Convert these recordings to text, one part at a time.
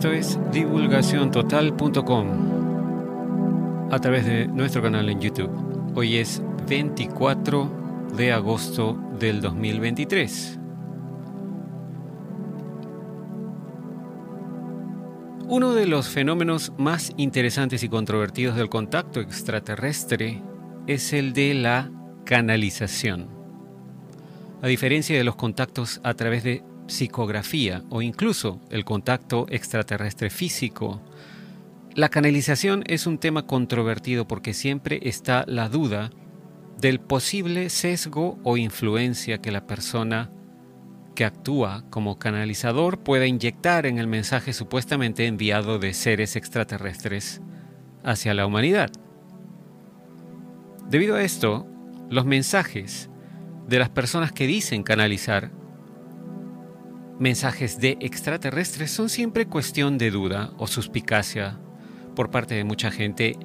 Esto es divulgaciontotal.com a través de nuestro canal en YouTube. Hoy es 24 de agosto del 2023. Uno de los fenómenos más interesantes y controvertidos del contacto extraterrestre es el de la canalización. A diferencia de los contactos a través de psicografía o incluso el contacto extraterrestre físico, la canalización es un tema controvertido porque siempre está la duda del posible sesgo o influencia que la persona que actúa como canalizador pueda inyectar en el mensaje supuestamente enviado de seres extraterrestres hacia la humanidad. Debido a esto, los mensajes de las personas que dicen canalizar mensajes de extraterrestres son siempre cuestión de duda o suspicacia por parte de mucha gente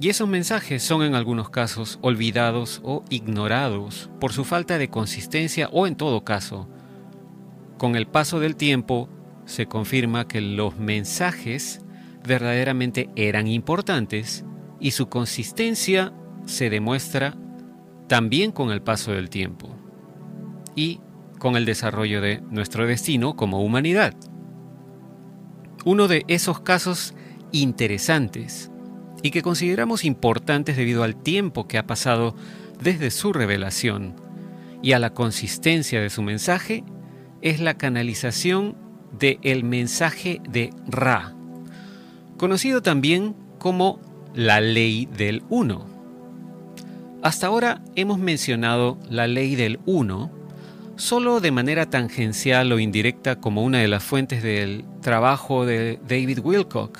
y esos mensajes son en algunos casos olvidados o ignorados por su falta de consistencia o en todo caso, con el paso del tiempo se confirma que los mensajes verdaderamente eran importantes y su consistencia se demuestra también con el paso del tiempo. Y con el desarrollo de nuestro destino como humanidad. Uno de esos casos interesantes y que consideramos importantes debido al tiempo que ha pasado desde su revelación y a la consistencia de su mensaje es la canalización del el mensaje de Ra, conocido también como la ley del uno. Hasta ahora hemos mencionado la ley del uno solo de manera tangencial o indirecta como una de las fuentes del trabajo de David Wilcock,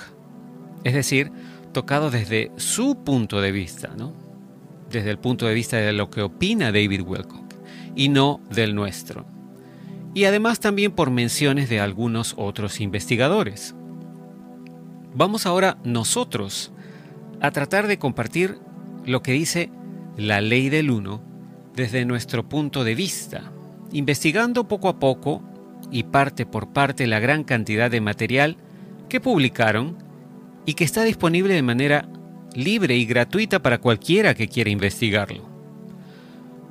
es decir, tocado desde su punto de vista, ¿no? desde el punto de vista de lo que opina David Wilcock y no del nuestro. Y además también por menciones de algunos otros investigadores. Vamos ahora nosotros a tratar de compartir lo que dice la ley del uno desde nuestro punto de vista investigando poco a poco y parte por parte la gran cantidad de material que publicaron y que está disponible de manera libre y gratuita para cualquiera que quiera investigarlo.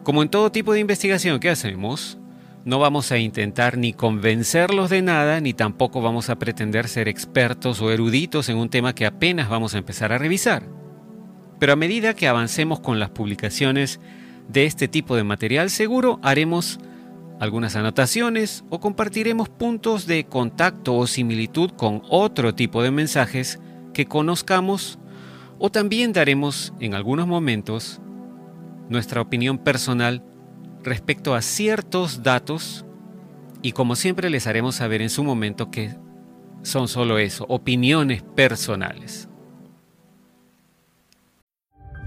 Como en todo tipo de investigación que hacemos, no vamos a intentar ni convencerlos de nada, ni tampoco vamos a pretender ser expertos o eruditos en un tema que apenas vamos a empezar a revisar. Pero a medida que avancemos con las publicaciones de este tipo de material, seguro haremos algunas anotaciones o compartiremos puntos de contacto o similitud con otro tipo de mensajes que conozcamos o también daremos en algunos momentos nuestra opinión personal respecto a ciertos datos y como siempre les haremos saber en su momento que son solo eso, opiniones personales.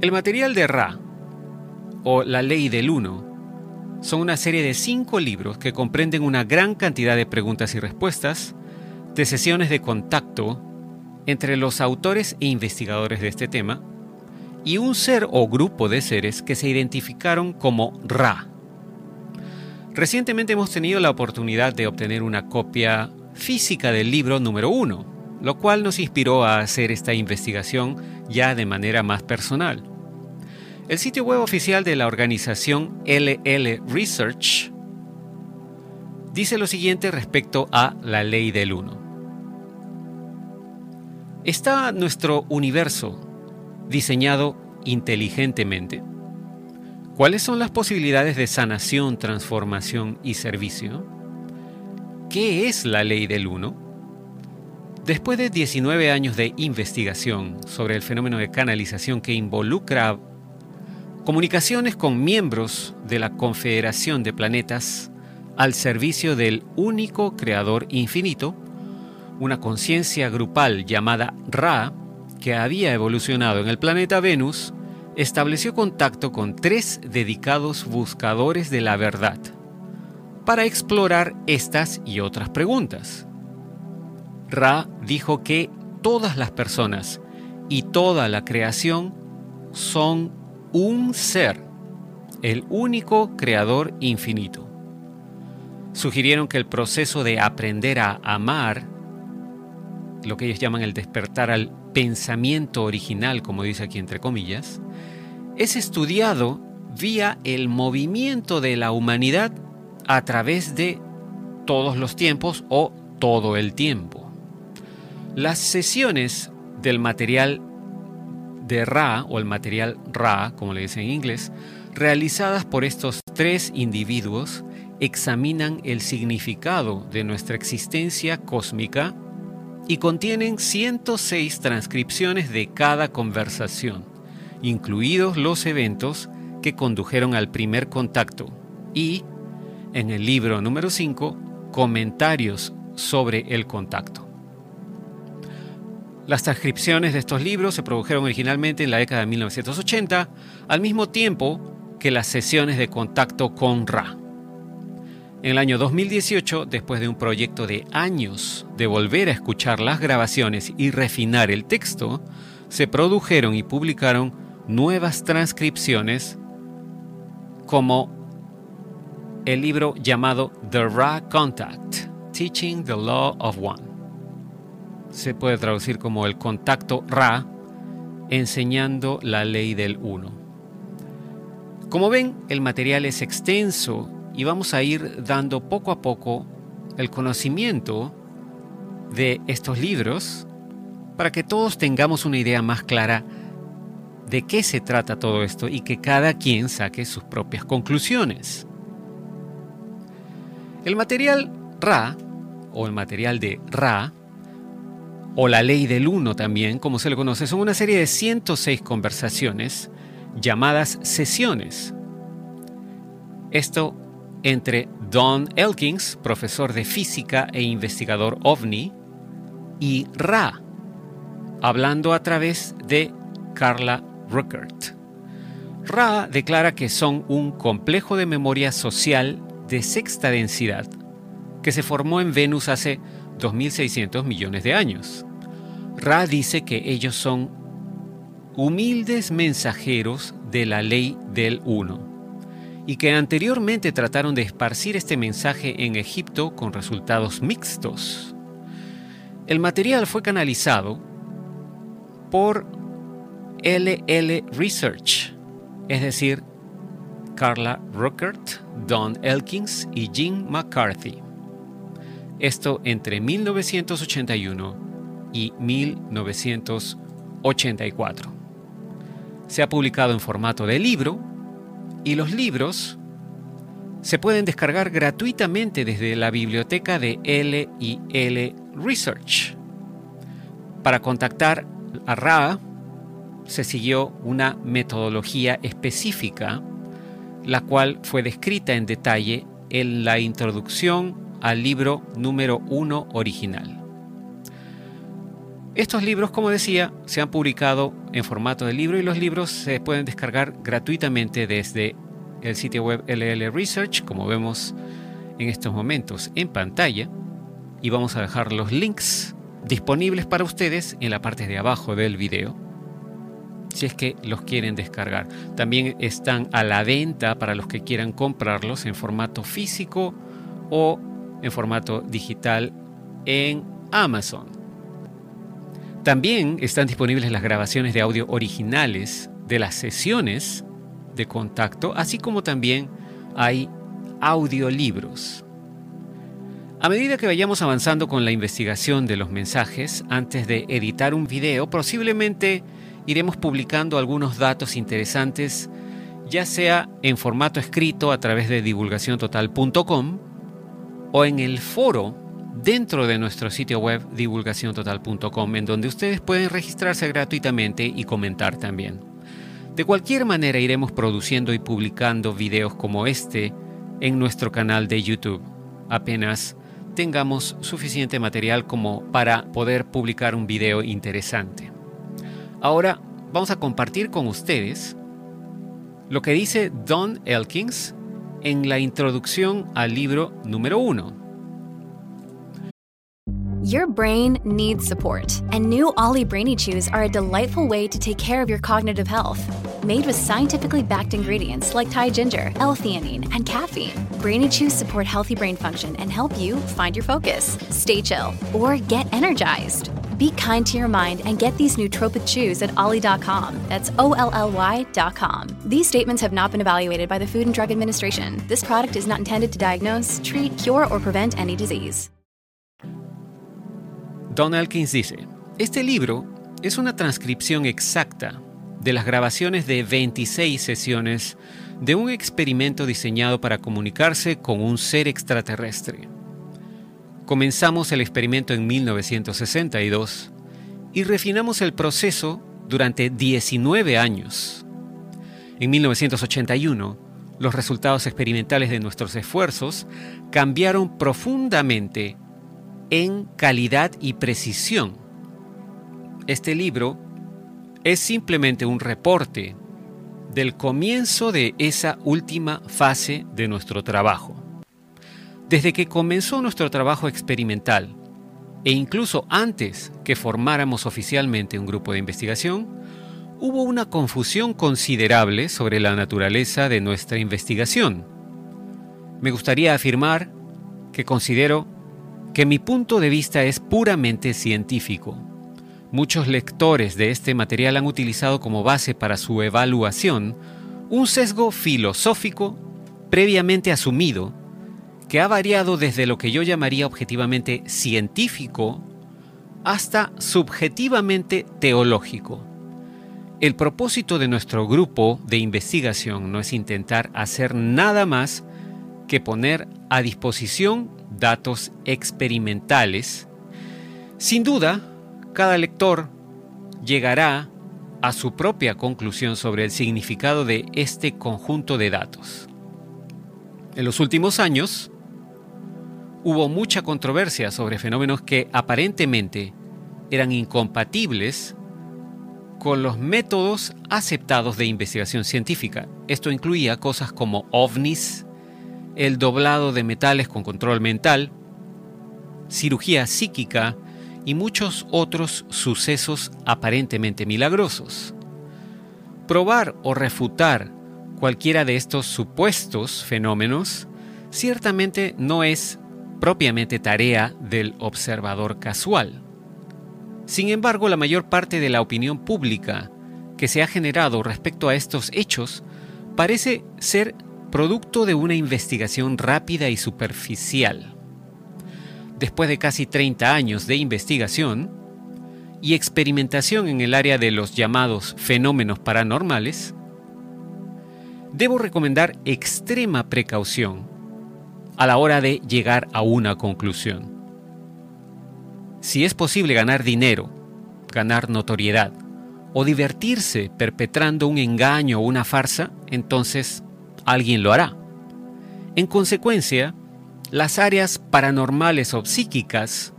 El material de Ra, o la ley del uno, son una serie de cinco libros que comprenden una gran cantidad de preguntas y respuestas, de sesiones de contacto entre los autores e investigadores de este tema, y un ser o grupo de seres que se identificaron como Ra. Recientemente hemos tenido la oportunidad de obtener una copia física del libro número uno, lo cual nos inspiró a hacer esta investigación ya de manera más personal. El sitio web oficial de la organización LL Research dice lo siguiente respecto a la ley del 1. ¿Está nuestro universo diseñado inteligentemente? ¿Cuáles son las posibilidades de sanación, transformación y servicio? ¿Qué es la ley del uno? Después de 19 años de investigación sobre el fenómeno de canalización que involucra comunicaciones con miembros de la Confederación de Planetas al servicio del único creador infinito, una conciencia grupal llamada Ra, que había evolucionado en el planeta Venus, estableció contacto con tres dedicados buscadores de la verdad para explorar estas y otras preguntas. Ra dijo que todas las personas y toda la creación son un ser, el único creador infinito. Sugirieron que el proceso de aprender a amar lo que ellos llaman el despertar al pensamiento original, como dice aquí entre comillas, es estudiado vía el movimiento de la humanidad a través de todos los tiempos o todo el tiempo. Las sesiones del material de Ra o el material Ra, como le dicen en inglés, realizadas por estos tres individuos, examinan el significado de nuestra existencia cósmica y contienen 106 transcripciones de cada conversación, incluidos los eventos que condujeron al primer contacto y, en el libro número 5, comentarios sobre el contacto. Las transcripciones de estos libros se produjeron originalmente en la década de 1980, al mismo tiempo que las sesiones de contacto con Ra. En el año 2018, después de un proyecto de años de volver a escuchar las grabaciones y refinar el texto, se produjeron y publicaron nuevas transcripciones como el libro llamado The Ra Contact, Teaching the Law of One. Se puede traducir como el contacto Ra, enseñando la ley del uno. Como ven, el material es extenso y vamos a ir dando poco a poco el conocimiento de estos libros para que todos tengamos una idea más clara de qué se trata todo esto y que cada quien saque sus propias conclusiones. El material Ra, o el material de Ra, o la ley del uno también, como se le conoce, son una serie de 106 conversaciones llamadas sesiones. Esto entre Don Elkins, profesor de física e investigador ovni, y Ra, hablando a través de Carla Ruckert. Ra declara que son un complejo de memoria social de sexta densidad que se formó en Venus hace 2.600 millones de años. Ra dice que ellos son humildes mensajeros de la ley del uno y que anteriormente trataron de esparcir este mensaje en Egipto con resultados mixtos. El material fue canalizado por LL Research, es decir, Carla Ruckert, Don Elkins y Jim McCarthy. Esto entre 1981 y 1984. Se ha publicado en formato de libro y los libros se pueden descargar gratuitamente desde la biblioteca de LIL Research. Para contactar a Ra se siguió una metodología específica, la cual fue descrita en detalle en la introducción al libro número 1 original. Estos libros, como decía, se han publicado en formato de libro y los libros se pueden descargar gratuitamente desde el sitio web LL Research, como vemos en estos momentos en pantalla. Y vamos a dejar los links disponibles para ustedes en la parte de abajo del video, si es que los quieren descargar. También están a la venta para los que quieran comprarlos en formato físico o en formato digital en Amazon. También están disponibles las grabaciones de audio originales de las sesiones de contacto, así como también hay audiolibros. A medida que vayamos avanzando con la investigación de los mensajes, antes de editar un video, posiblemente iremos publicando algunos datos interesantes, ya sea en formato escrito a través de divulgaciontotal.com o en el foro dentro de nuestro sitio web divulgaciontotal.com, en donde ustedes pueden registrarse gratuitamente y comentar también. De cualquier manera iremos produciendo y publicando videos como este en nuestro canal de YouTube, apenas tengamos suficiente material como para poder publicar un video interesante. Ahora vamos a compartir con ustedes lo que dice Don Elkins en la introducción al libro número 1 Your brain needs support, and new Ollie Brainy Chews are a delightful way to take care of your cognitive health. Made with scientifically backed ingredients like Thai ginger, L-theanine, and caffeine, Brainy Chews support healthy brain function and help you find your focus, stay chill, or get energized. Be kind to your mind and get these nootropic chews at ollie.com. That's O-L-L-Y.com. These statements have not been evaluated by the Food and Drug Administration. This product is not intended to diagnose, treat, cure, or prevent any disease. Don Elkins dice, este libro es una transcripción exacta de las grabaciones de 26 sesiones de un experimento diseñado para comunicarse con un ser extraterrestre. Comenzamos el experimento en 1962 y refinamos el proceso durante 19 años. En 1981, los resultados experimentales de nuestros esfuerzos cambiaron profundamente en calidad y precisión. Este libro es simplemente un reporte del comienzo de esa última fase de nuestro trabajo. Desde que comenzó nuestro trabajo experimental, e incluso antes que formáramos oficialmente un grupo de investigación, hubo una confusión considerable sobre la naturaleza de nuestra investigación. Me gustaría afirmar que considero que mi punto de vista es puramente científico. Muchos lectores de este material han utilizado como base para su evaluación un sesgo filosófico previamente asumido que ha variado desde lo que yo llamaría objetivamente científico hasta subjetivamente teológico. El propósito de nuestro grupo de investigación no es intentar hacer nada más que poner a disposición datos experimentales, sin duda, cada lector llegará a su propia conclusión sobre el significado de este conjunto de datos. En los últimos años, hubo mucha controversia sobre fenómenos que aparentemente eran incompatibles con los métodos aceptados de investigación científica. Esto incluía cosas como ovnis, el doblado de metales con control mental, cirugía psíquica y muchos otros sucesos aparentemente milagrosos. Probar o refutar cualquiera de estos supuestos fenómenos ciertamente no es propiamente tarea del observador casual. Sin embargo, la mayor parte de la opinión pública que se ha generado respecto a estos hechos parece ser producto de una investigación rápida y superficial. Después de casi 30 años de investigación y experimentación en el área de los llamados fenómenos paranormales, debo recomendar extrema precaución a la hora de llegar a una conclusión. Si es posible ganar dinero, ganar notoriedad o divertirse perpetrando un engaño o una farsa, entonces alguien lo hará. En consecuencia, las áreas paranormales o psíquicas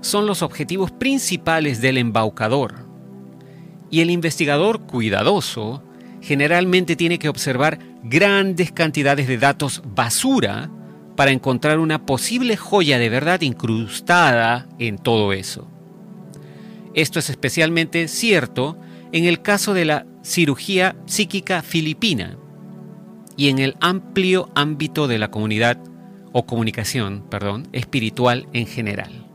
son los objetivos principales del embaucador. Y el investigador cuidadoso generalmente tiene que observar grandes cantidades de datos basura para encontrar una posible joya de verdad incrustada en todo eso. Esto es especialmente cierto en el caso de la cirugía psíquica filipina, y en el amplio ámbito de la comunidad o comunicación, perdón, espiritual en general.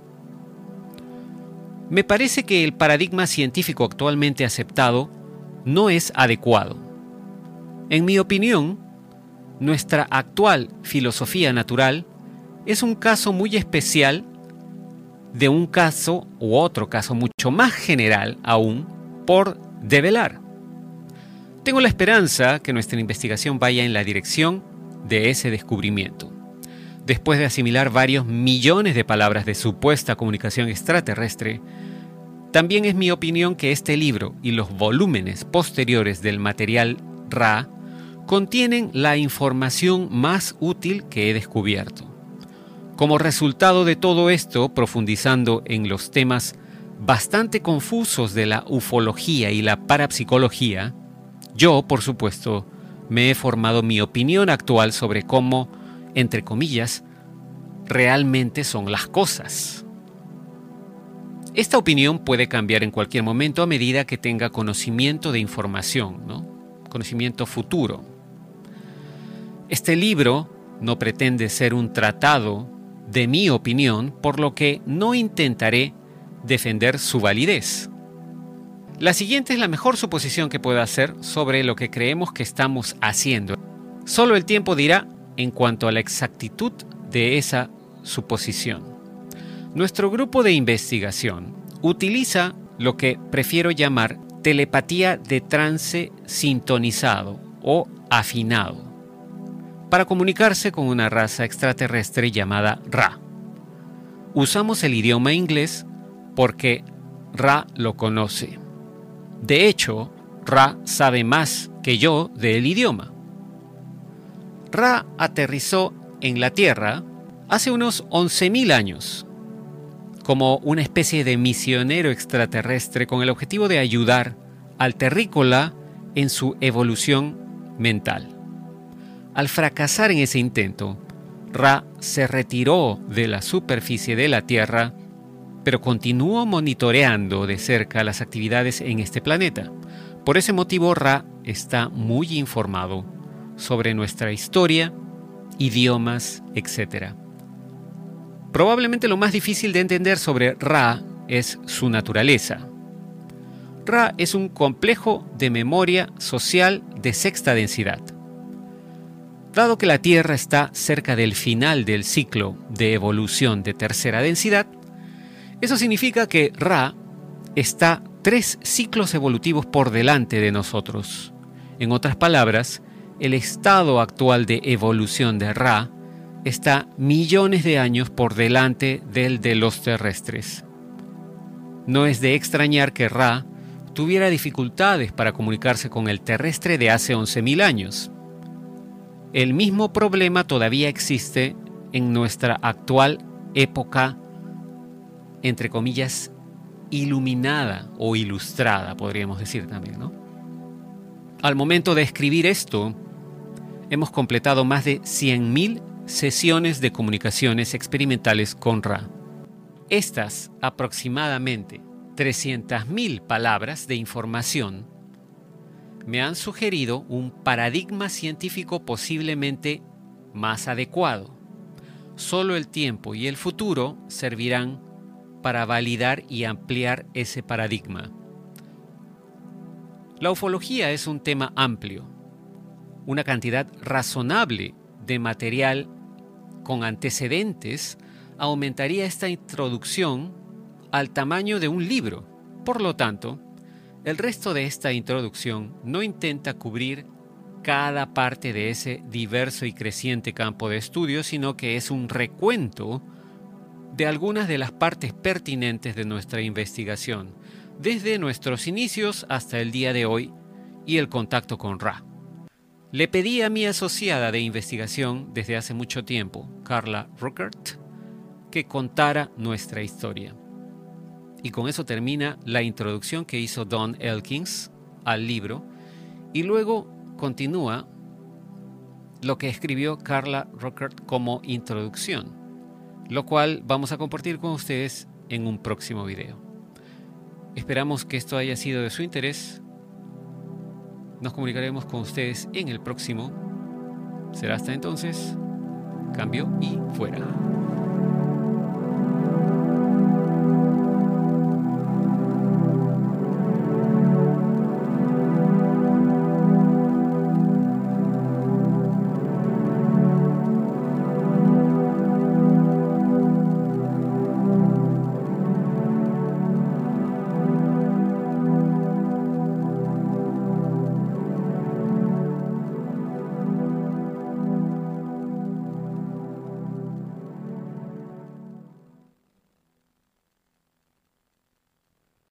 Me parece que el paradigma científico actualmente aceptado no es adecuado. En mi opinión, nuestra actual filosofía natural es un caso muy especial de un caso u otro caso mucho más general aún por develar. Tengo la esperanza que nuestra investigación vaya en la dirección de ese descubrimiento. Después de asimilar varios millones de palabras de supuesta comunicación extraterrestre, también es mi opinión que este libro y los volúmenes posteriores del material Ra contienen la información más útil que he descubierto. Como resultado de todo esto, profundizando en los temas bastante confusos de la ufología y la parapsicología, yo, por supuesto, me he formado mi opinión actual sobre cómo, entre comillas, realmente son las cosas. Esta opinión puede cambiar en cualquier momento a medida que tenga conocimiento de información, ¿no? conocimiento futuro. Este libro no pretende ser un tratado de mi opinión, por lo que no intentaré defender su validez. La siguiente es la mejor suposición que puedo hacer sobre lo que creemos que estamos haciendo. Solo el tiempo dirá en cuanto a la exactitud de esa suposición. Nuestro grupo de investigación utiliza lo que prefiero llamar telepatía de trance sintonizado o afinado para comunicarse con una raza extraterrestre llamada Ra. Usamos el idioma inglés porque Ra lo conoce. De hecho, Ra sabe más que yo del idioma. Ra aterrizó en la Tierra hace unos 11.000 años como una especie de misionero extraterrestre con el objetivo de ayudar al terrícola en su evolución mental. Al fracasar en ese intento, Ra se retiró de la superficie de la Tierra, pero continuó monitoreando de cerca las actividades en este planeta. Por ese motivo, Ra está muy informado sobre nuestra historia, idiomas, etc. Probablemente lo más difícil de entender sobre Ra es su naturaleza. Ra es un complejo de memoria social de sexta densidad. Dado que la Tierra está cerca del final del ciclo de evolución de tercera densidad, eso significa que Ra está tres ciclos evolutivos por delante de nosotros. En otras palabras, el estado actual de evolución de Ra está millones de años por delante del de los terrestres. No es de extrañar que Ra tuviera dificultades para comunicarse con el terrestre de hace 11.000 años. El mismo problema todavía existe en nuestra actual época, entre comillas, iluminada o ilustrada, podríamos decir también. Al momento de escribir esto, hemos completado más de 100.000 sesiones de comunicaciones experimentales con Ra. Estas aproximadamente 300.000 palabras de información me han sugerido un paradigma científico posiblemente más adecuado. Solo el tiempo y el futuro servirán para validar y ampliar ese paradigma. La ufología es un tema amplio. Una cantidad razonable de material con antecedentes aumentaría esta introducción al tamaño de un libro. Por lo tanto, el resto de esta introducción no intenta cubrir cada parte de ese diverso y creciente campo de estudio, sino que es un recuento de algunas de las partes pertinentes de nuestra investigación, desde nuestros inicios hasta el día de hoy y el contacto con Ra. Le pedí a mi asociada de investigación desde hace mucho tiempo, Carla Ruckert, que contara nuestra historia. Y con eso termina la introducción que hizo Don Elkins al libro. Y luego continúa lo que escribió Carla Rockert como introducción, lo cual vamos a compartir con ustedes en un próximo video. Esperamos que esto haya sido de su interés. Nos comunicaremos con ustedes en el próximo. Será hasta entonces. Cambio y fuera.